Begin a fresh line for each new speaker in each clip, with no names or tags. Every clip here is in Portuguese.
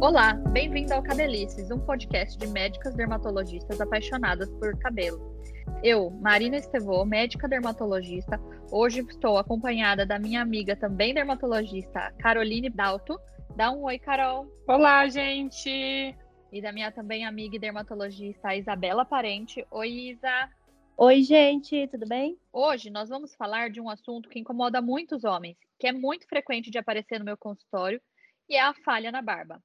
Olá, bem-vindo ao Cabelices, um podcast de médicas dermatologistas apaixonadas por cabelo. Eu, Marina Estevô, médica dermatologista, hoje estou acompanhada da minha amiga também dermatologista, Caroline Dalto. Dá um oi, Carol.
Olá, gente!
E da minha também amiga e dermatologista, Isabela Parente. Oi, Isa.
Oi, gente, tudo bem?
Hoje nós vamos falar de um assunto que incomoda muitos homens, que é muito frequente de aparecer no meu consultório, e é a falha na barba.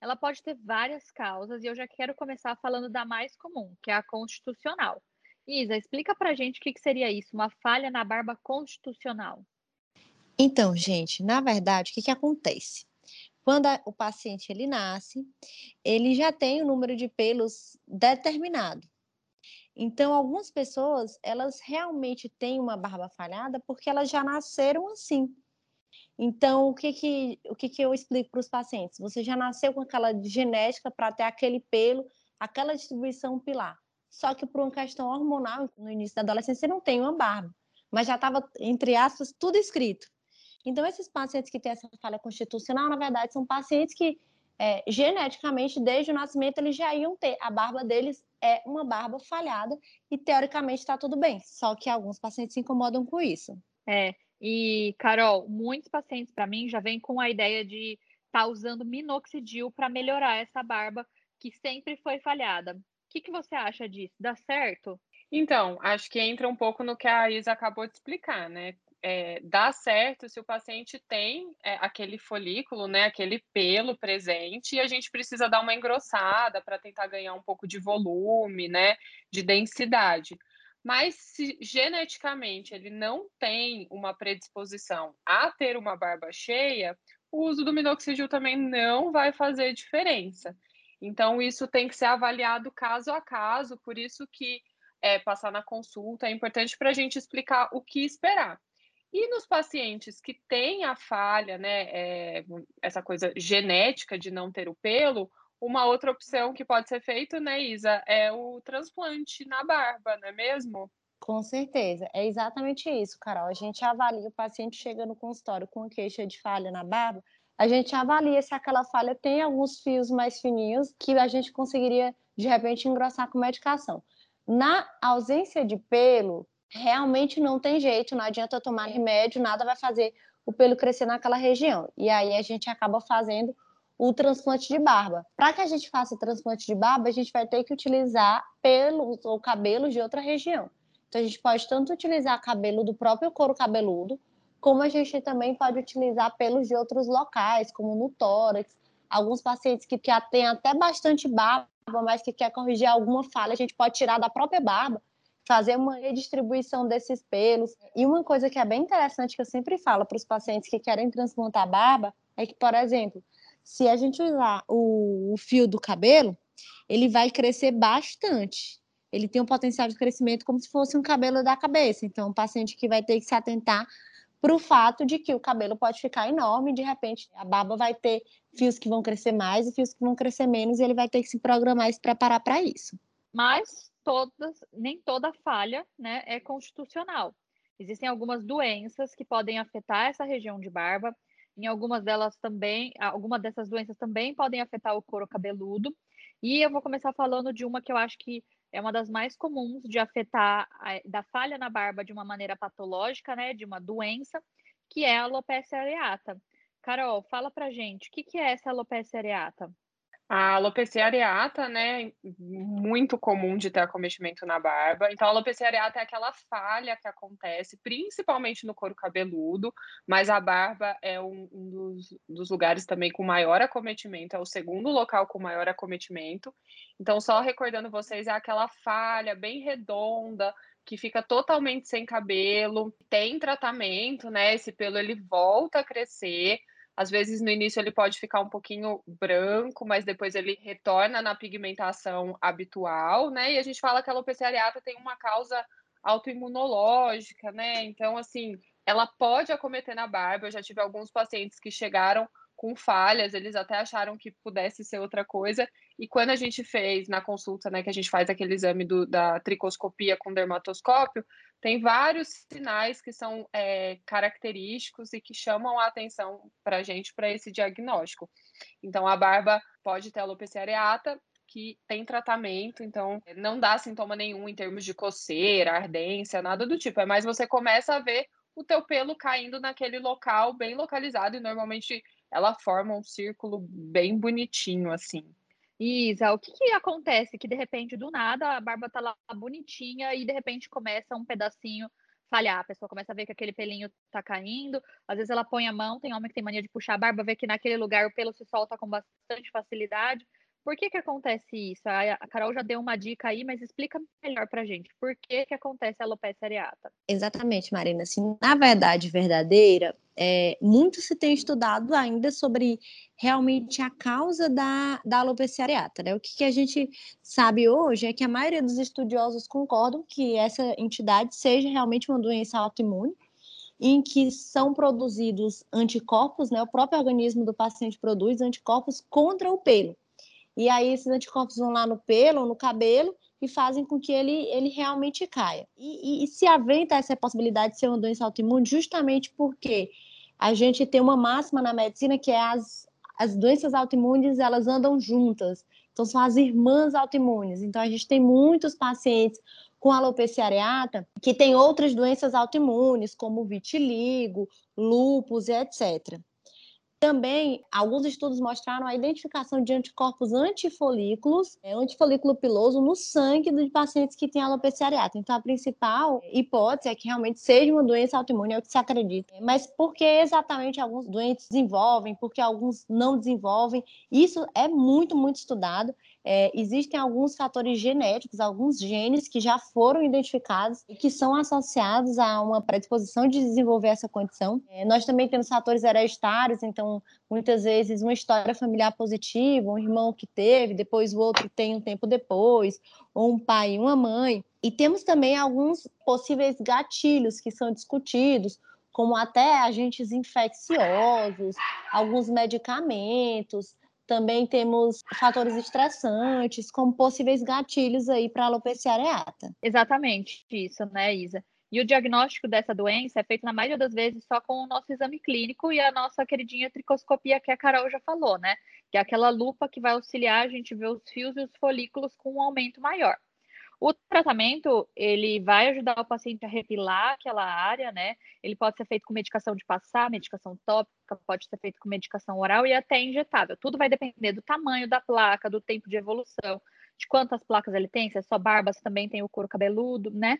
Ela pode ter várias causas e eu já quero começar falando da mais comum, que é a constitucional. Isa, explica pra gente o que, que seria isso, uma falha na barba constitucional.
Então, gente, na verdade, o que, que acontece? Quando a, o paciente ele nasce, ele já tem o número de pelos determinado. Então, algumas pessoas, elas realmente têm uma barba falhada porque elas já nasceram assim. Então, o que, que, o que, que eu explico para os pacientes? Você já nasceu com aquela genética para ter aquele pelo, aquela distribuição pilar. Só que por uma questão hormonal, no início da adolescência, você não tem uma barba. Mas já estava, entre aspas, tudo escrito. Então, esses pacientes que têm essa falha constitucional, na verdade, são pacientes que, é, geneticamente, desde o nascimento, eles já iam ter. A barba deles é uma barba falhada e, teoricamente, está tudo bem. Só que alguns pacientes se incomodam com isso.
É, e, Carol, muitos pacientes para mim já vêm com a ideia de estar tá usando minoxidil para melhorar essa barba que sempre foi falhada. O que, que você acha disso? Dá certo?
Então, acho que entra um pouco no que a Isa acabou de explicar, né? É, dá certo se o paciente tem é, aquele folículo, né, aquele pelo presente, e a gente precisa dar uma engrossada para tentar ganhar um pouco de volume, né, de densidade. Mas se geneticamente ele não tem uma predisposição a ter uma barba cheia, o uso do minoxidil também não vai fazer diferença. Então, isso tem que ser avaliado caso a caso, por isso que é, passar na consulta é importante para a gente explicar o que esperar. E nos pacientes que têm a falha, né, é, essa coisa genética de não ter o pelo, uma outra opção que pode ser feita, né, Isa, é o transplante na barba, não é mesmo?
Com certeza, é exatamente isso, Carol. A gente avalia o paciente chega no consultório com queixa de falha na barba, a gente avalia se aquela falha tem alguns fios mais fininhos que a gente conseguiria de repente engrossar com medicação. Na ausência de pelo, realmente não tem jeito, não adianta tomar remédio, nada vai fazer o pelo crescer naquela região. E aí a gente acaba fazendo o transplante de barba. Para que a gente faça o transplante de barba, a gente vai ter que utilizar pelos ou cabelos de outra região. Então, a gente pode tanto utilizar cabelo do próprio couro cabeludo, como a gente também pode utilizar pelos de outros locais, como no tórax. Alguns pacientes que, que têm até bastante barba, mas que quer corrigir alguma falha, a gente pode tirar da própria barba, fazer uma redistribuição desses pelos. E uma coisa que é bem interessante que eu sempre falo para os pacientes que querem transplantar barba é que, por exemplo, se a gente usar o, o fio do cabelo, ele vai crescer bastante. Ele tem um potencial de crescimento como se fosse um cabelo da cabeça. Então, o paciente que vai ter que se atentar para o fato de que o cabelo pode ficar enorme, de repente a barba vai ter fios que vão crescer mais e fios que vão crescer menos, e ele vai ter que se programar e se preparar para isso.
Mas todas, nem toda falha né, é constitucional. Existem algumas doenças que podem afetar essa região de barba, em algumas delas também, algumas dessas doenças também podem afetar o couro cabeludo. E eu vou começar falando de uma que eu acho que é uma das mais comuns de afetar a, da falha na barba de uma maneira patológica, né, de uma doença, que é a alopecia areata. Carol, fala pra gente, o que, que é essa alopecia areata?
A alopecia areata, né, muito comum de ter acometimento na barba. Então, a alopecia areata é aquela falha que acontece principalmente no couro cabeludo, mas a barba é um, um dos, dos, lugares também com maior acometimento, é o segundo local com maior acometimento. Então, só recordando vocês, é aquela falha bem redonda, que fica totalmente sem cabelo, tem tratamento, né? Esse pelo ele volta a crescer, às vezes no início ele pode ficar um pouquinho branco, mas depois ele retorna na pigmentação habitual, né? E a gente fala que a alopecia areata tem uma causa autoimunológica, né? Então, assim, ela pode acometer na barba. Eu já tive alguns pacientes que chegaram com falhas, eles até acharam que pudesse ser outra coisa. E quando a gente fez na consulta, né, que a gente faz aquele exame do, da tricoscopia com dermatoscópio, tem vários sinais que são é, característicos e que chamam a atenção para a gente para esse diagnóstico. Então, a barba pode ter alopecia areata, que tem tratamento, então não dá sintoma nenhum em termos de coceira, ardência, nada do tipo. É mais você começa a ver o teu pelo caindo naquele local bem localizado e normalmente ela forma um círculo bem bonitinho assim.
Isa, o que, que, acontece? Que de repente, do nada, a barba tá lá bonitinha e de repente começa um pedacinho falhar. A pessoa começa a ver que aquele pelinho tá caindo. Às vezes ela põe a mão, tem homem que tem mania de puxar a barba, vê que naquele lugar o pelo se solta com bastante facilidade. Por que, que acontece isso? A Carol já deu uma dica aí, mas explica melhor para gente. Por que, que acontece a alopecia areata?
Exatamente, Marina. Assim, na verdade verdadeira, é, muito se tem estudado ainda sobre realmente a causa da, da alopecia areata. Né? O que, que a gente sabe hoje é que a maioria dos estudiosos concordam que essa entidade seja realmente uma doença autoimune, em que são produzidos anticorpos, né? o próprio organismo do paciente produz anticorpos contra o pelo. E aí esses anticorpos vão lá no pelo, no cabelo, e fazem com que ele, ele realmente caia. E, e, e se aventa essa possibilidade de ser uma doença autoimune justamente porque a gente tem uma máxima na medicina que é as, as doenças autoimunes, elas andam juntas. Então, são as irmãs autoimunes. Então, a gente tem muitos pacientes com alopecia areata que têm outras doenças autoimunes, como vitiligo, lúpus e etc. Também, alguns estudos mostraram a identificação de anticorpos antifolículos, é, antifolículo piloso, no sangue dos pacientes que têm alopecia areata. Então, a principal hipótese é que realmente seja uma doença autoimune, é o que se acredita. Mas por que exatamente alguns doentes desenvolvem, por que alguns não desenvolvem? Isso é muito, muito estudado. É, existem alguns fatores genéticos, alguns genes que já foram identificados e que são associados a uma predisposição de desenvolver essa condição. É, nós também temos fatores hereditários, então, muitas vezes, uma história familiar positiva, um irmão que teve, depois o outro tem um tempo depois, ou um pai e uma mãe. E temos também alguns possíveis gatilhos que são discutidos, como até agentes infecciosos, alguns medicamentos, também temos fatores estressantes, como possíveis gatilhos aí para alopecia areata.
Exatamente isso, né, Isa? E o diagnóstico dessa doença é feito, na maioria das vezes, só com o nosso exame clínico e a nossa queridinha tricoscopia, que a Carol já falou, né? Que é aquela lupa que vai auxiliar a gente ver os fios e os folículos com um aumento maior. O tratamento, ele vai ajudar o paciente a repilar aquela área, né? Ele pode ser feito com medicação de passar, medicação tópica, pode ser feito com medicação oral e até injetável. Tudo vai depender do tamanho da placa, do tempo de evolução, de quantas placas ele tem, se é só barba, se também tem o couro cabeludo, né?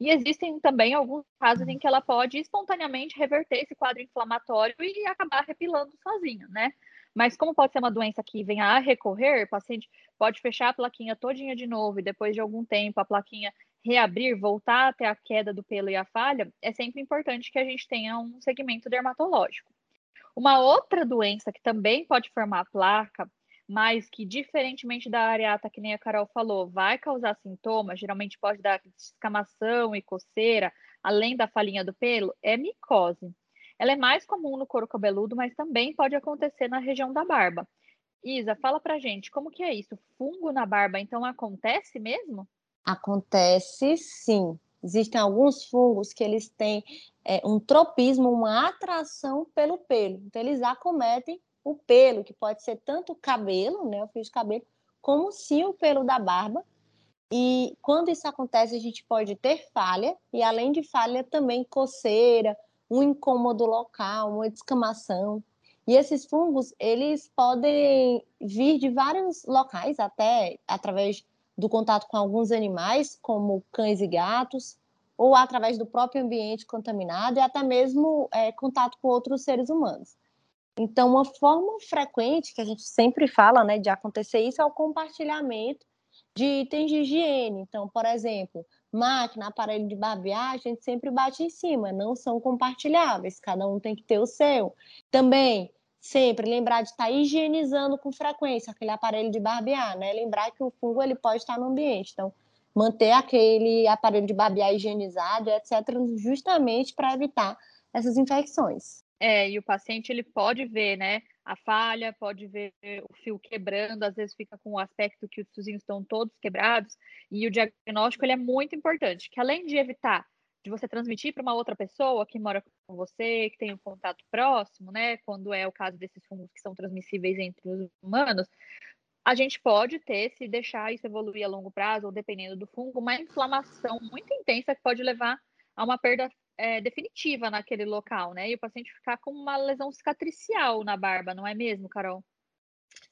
E existem também alguns casos em que ela pode espontaneamente reverter esse quadro inflamatório e acabar repilando sozinho, né? Mas como pode ser uma doença que venha a recorrer, o paciente pode fechar a plaquinha todinha de novo e depois de algum tempo a plaquinha reabrir, voltar até a queda do pelo e a falha, é sempre importante que a gente tenha um segmento dermatológico. Uma outra doença que também pode formar placa, mas que diferentemente da areata, que nem a Carol falou, vai causar sintomas, geralmente pode dar descamação e coceira, além da falinha do pelo, é micose. Ela é mais comum no couro cabeludo, mas também pode acontecer na região da barba. Isa, fala pra gente, como que é isso? Fungo na barba, então acontece mesmo?
Acontece sim. Existem alguns fungos que eles têm é, um tropismo, uma atração pelo pelo. Então, eles acometem o pelo, que pode ser tanto o cabelo, né, o fio de cabelo, como sim o pelo da barba. E quando isso acontece, a gente pode ter falha, e além de falha, também coceira, um incômodo local, uma descamação. E esses fungos, eles podem vir de vários locais, até através do contato com alguns animais, como cães e gatos, ou através do próprio ambiente contaminado, e até mesmo é, contato com outros seres humanos. Então, uma forma frequente que a gente sempre fala né, de acontecer isso é o compartilhamento de itens de higiene. Então, por exemplo, máquina, aparelho de barbear, a gente sempre bate em cima, não são compartilháveis, cada um tem que ter o seu. Também, sempre lembrar de estar tá higienizando com frequência aquele aparelho de barbear, né? Lembrar que o fungo ele pode estar no ambiente, então manter aquele aparelho de barbear higienizado, etc, justamente para evitar essas infecções.
É, e o paciente ele pode ver, né, a falha, pode ver o fio quebrando, às vezes fica com o aspecto que os fiozinhos estão todos quebrados, e o diagnóstico ele é muito importante, que além de evitar de você transmitir para uma outra pessoa que mora com você, que tem um contato próximo, né? Quando é o caso desses fungos que são transmissíveis entre os humanos, a gente pode ter, se deixar isso evoluir a longo prazo, ou dependendo do fungo, uma inflamação muito intensa que pode levar a uma perda é, definitiva naquele local, né? E o paciente ficar com uma lesão cicatricial na barba, não é mesmo, Carol?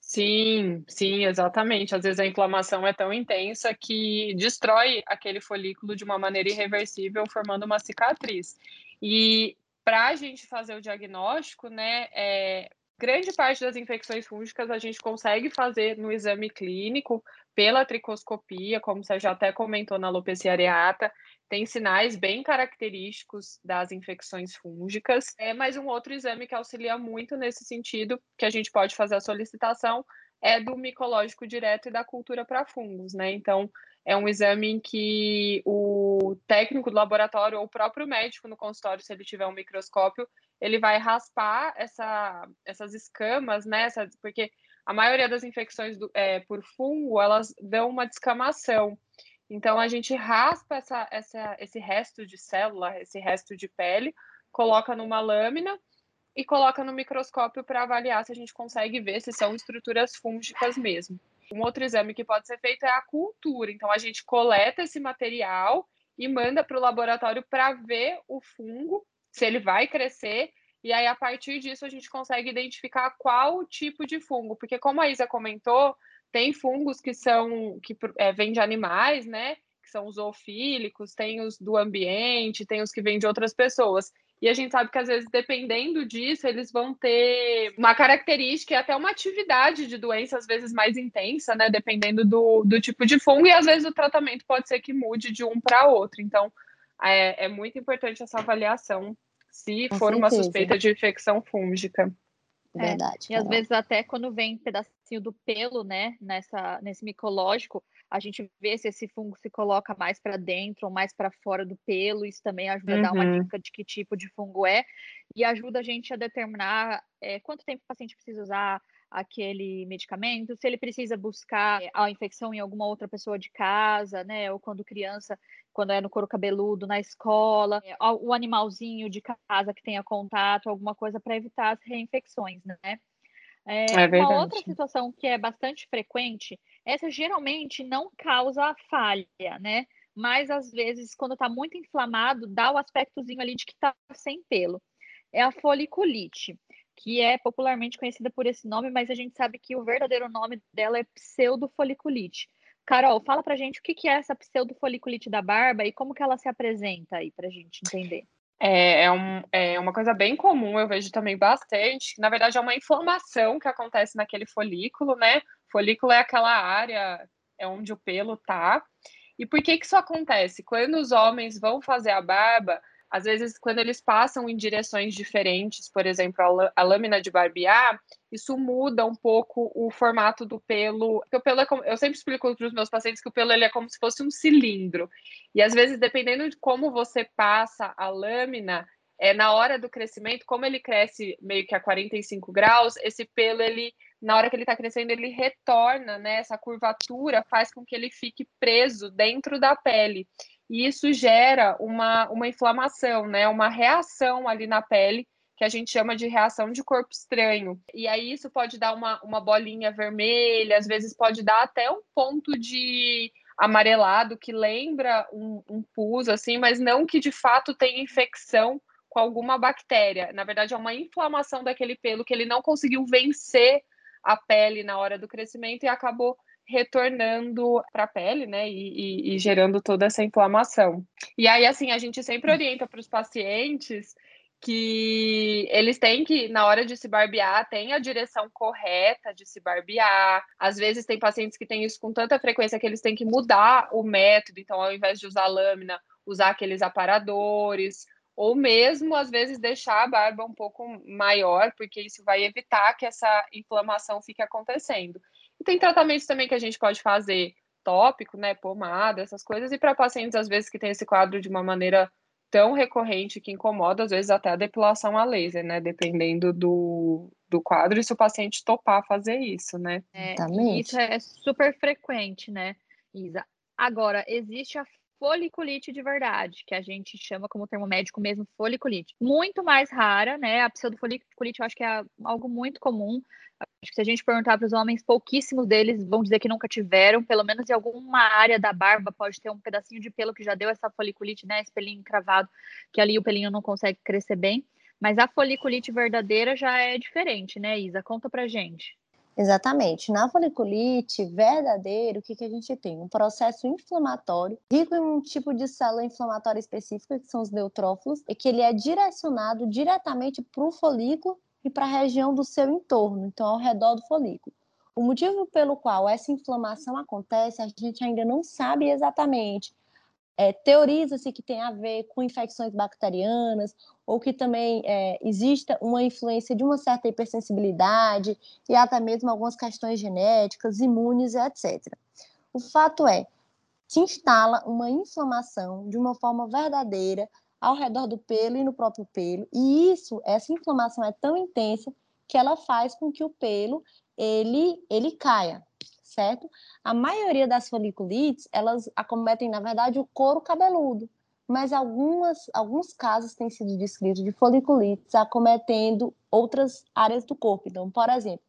Sim, sim, exatamente. Às vezes a inflamação é tão intensa que destrói aquele folículo de uma maneira irreversível, formando uma cicatriz. E para a gente fazer o diagnóstico, né, é, grande parte das infecções fúngicas a gente consegue fazer no exame clínico pela tricoscopia, como você já até comentou na alopecia areata, tem sinais bem característicos das infecções fúngicas. É mais um outro exame que auxilia muito nesse sentido, que a gente pode fazer a solicitação, é do micológico direto e da cultura para fungos, né? Então, é um exame em que o técnico do laboratório ou o próprio médico no consultório, se ele tiver um microscópio, ele vai raspar essa, essas escamas, né? Essa, porque a maioria das infecções do, é, por fungo, elas dão uma descamação. Então, a gente raspa essa, essa, esse resto de célula, esse resto de pele, coloca numa lâmina e coloca no microscópio para avaliar se a gente consegue ver se são estruturas fúngicas mesmo. Um outro exame que pode ser feito é a cultura. Então, a gente coleta esse material e manda para o laboratório para ver o fungo, se ele vai crescer. E aí, a partir disso, a gente consegue identificar qual tipo de fungo. Porque, como a Isa comentou, tem fungos que são que é, vêm de animais, né? Que são os zoofílicos, tem os do ambiente, tem os que vêm de outras pessoas. E a gente sabe que, às vezes, dependendo disso, eles vão ter uma característica e até uma atividade de doença, às vezes, mais intensa, né? Dependendo do, do tipo de fungo, e às vezes o tratamento pode ser que mude de um para outro. Então, é, é, muito importante essa avaliação se Com for certeza. uma suspeita de infecção fúngica.
É, Verdade. É, e às vezes até quando vem um pedacinho do pelo, né, nessa, nesse micológico, a gente vê se esse fungo se coloca mais para dentro ou mais para fora do pelo. Isso também ajuda uhum. a dar uma uhum. dica de que tipo de fungo é e ajuda a gente a determinar é, quanto tempo o paciente precisa usar aquele medicamento, se ele precisa buscar a infecção em alguma outra pessoa de casa, né? Ou quando criança, quando é no couro cabeludo, na escola, é, o animalzinho de casa que tenha contato, alguma coisa para evitar as reinfecções, né? É, é uma outra situação que é bastante frequente, essa geralmente não causa falha, né? Mas às vezes, quando está muito inflamado, dá o aspectozinho ali de que está sem pelo. É a foliculite que é popularmente conhecida por esse nome, mas a gente sabe que o verdadeiro nome dela é pseudofoliculite. Carol, fala pra gente o que é essa pseudofoliculite da barba e como que ela se apresenta aí pra gente entender.
É, é, um, é uma coisa bem comum, eu vejo também bastante. Na verdade, é uma inflamação que acontece naquele folículo, né? Folículo é aquela área é onde o pelo tá. E por que que isso acontece? Quando os homens vão fazer a barba, às vezes, quando eles passam em direções diferentes, por exemplo, a, lâmina de barbear, isso muda um pouco o formato do pelo. Porque o pelo é como, eu sempre explico para os meus pacientes que o pelo ele é como se fosse um cilindro. E às vezes, dependendo de como você passa a lâmina, é na hora do crescimento, como ele cresce meio que a 45 graus, esse pelo ele na hora que ele está crescendo, ele retorna, né? Essa curvatura faz com que ele fique preso dentro da pele e isso gera uma, uma inflamação, né? Uma reação ali na pele que a gente chama de reação de corpo estranho. E aí isso pode dar uma, uma bolinha vermelha, às vezes pode dar até um ponto de amarelado que lembra um, um pus, assim, mas não que de fato tenha infecção com alguma bactéria. Na verdade, é uma inflamação daquele pelo que ele não conseguiu vencer a pele na hora do crescimento e acabou retornando para a pele, né, e, e, e, gerando toda essa inflamação. E aí, assim, a gente sempre orienta para os pacientes que eles têm que, na hora de se barbear, tem a direção correta de se barbear. Às vezes tem pacientes que têm isso com tanta frequência que eles têm que mudar o método, então ao invés de usar lâmina, usar aqueles aparadores, ou mesmo às vezes deixar a barba um pouco maior, porque isso vai evitar que essa inflamação fique acontecendo. E tem tratamentos também que a gente pode fazer tópico, né, pomada, essas coisas, e para pacientes, às vezes, que tem esse quadro de uma maneira tão recorrente que incomoda, às vezes até a depilação a laser, né, dependendo do, do quadro, e se o paciente topar fazer isso, né.
É, isso é super frequente, né, Isa. Agora, existe a foliculite de verdade, que a gente chama como termo médico mesmo foliculite. Muito mais rara, né? A pseudofoliculite eu acho que é algo muito comum. Acho que se a gente perguntar para os homens, pouquíssimos deles vão dizer que nunca tiveram, pelo menos em alguma área da barba pode ter um pedacinho de pelo que já deu essa foliculite, né? Esse pelinho cravado, que ali o pelinho não consegue crescer bem. Mas a foliculite verdadeira já é diferente, né, Isa? Conta pra gente.
Exatamente. Na foliculite verdadeira, o que, que a gente tem? Um processo inflamatório, rico em um tipo de célula inflamatória específica, que são os neutrófilos, e que ele é direcionado diretamente para o folículo e para a região do seu entorno, então ao redor do folículo. O motivo pelo qual essa inflamação acontece, a gente ainda não sabe exatamente. É, Teoriza-se que tem a ver com infecções bacterianas ou que também é, exista uma influência de uma certa hipersensibilidade e até mesmo algumas questões genéticas, imunes etc. O fato é, se instala uma inflamação de uma forma verdadeira ao redor do pelo e no próprio pelo, e isso, essa inflamação é tão intensa que ela faz com que o pelo ele, ele caia, certo? A maioria das foliculites, elas acometem, na verdade, o couro cabeludo, mas algumas, alguns casos têm sido descritos de foliculites acometendo outras áreas do corpo. Então, por exemplo,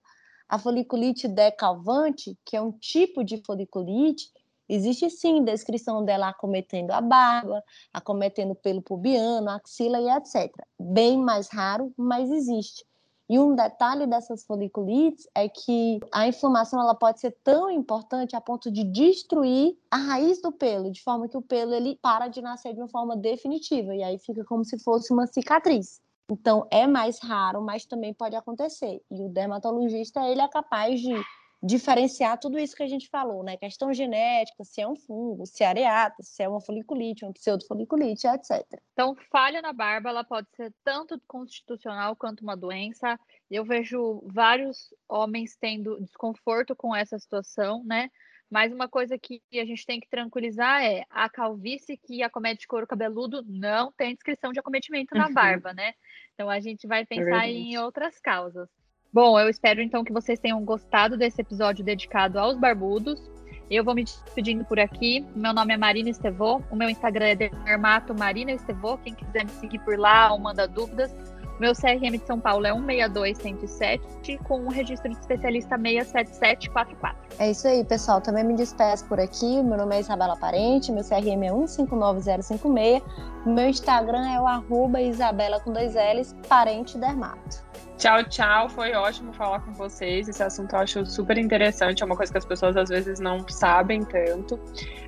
a foliculite decalvante, que é um tipo de foliculite, existe sim descrição dela acometendo a barba, acometendo pelo pubiano, axila e etc. Bem mais raro, mas existe. E um detalhe dessas foliculites é que a inflamação ela pode ser tão importante a ponto de destruir a raiz do pelo, de forma que o pelo ele para de nascer de uma forma definitiva e aí fica como se fosse uma cicatriz. Então é mais raro, mas também pode acontecer. E o dermatologista ele é capaz de diferenciar tudo isso que a gente falou, né? Questão genética, se é um fungo, se é areata, se é uma foliculite, uma pseudofoliculite, etc.
Então, falha na barba, ela pode ser tanto constitucional quanto uma doença. Eu vejo vários homens tendo desconforto com essa situação, né? Mas uma coisa que a gente tem que tranquilizar é a calvície que acomete couro cabeludo não tem descrição de acometimento na uhum. barba, né? Então a gente vai é pensar é em outras causas. Bom, eu espero então que vocês tenham gostado desse episódio dedicado aos barbudos. Eu vou me despedindo por aqui. Meu nome é Marina Estevô. O meu Instagram é Dermato Marina Estevô. Quem quiser me seguir por lá ou manda dúvidas. Meu CRM de São Paulo é 162107, com um registro de especialista 67744.
É isso aí, pessoal. Também me despeço por aqui. Meu nome é Isabela Parente, meu CRM é 159056. Meu Instagram é o arroba Isabela com dois L's, Parente Dermato.
Tchau, tchau. Foi ótimo falar com vocês. Esse assunto eu acho super interessante. É uma coisa que as pessoas às vezes não sabem tanto.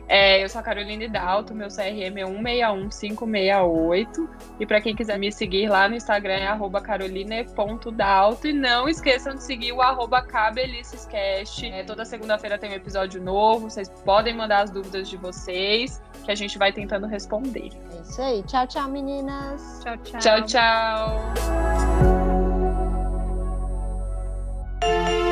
É, eu sou a Caroline Dalto, meu CRM é 161568. E para quem quiser me seguir lá no Instagram é caroline.dalto. E não esqueçam de seguir o arroba cabelicescast. É, toda segunda-feira tem um episódio novo. Vocês podem mandar as dúvidas de vocês, que a gente vai tentando responder.
É isso aí. Tchau, tchau, meninas.
Tchau, tchau.
Tchau, tchau. Thank you.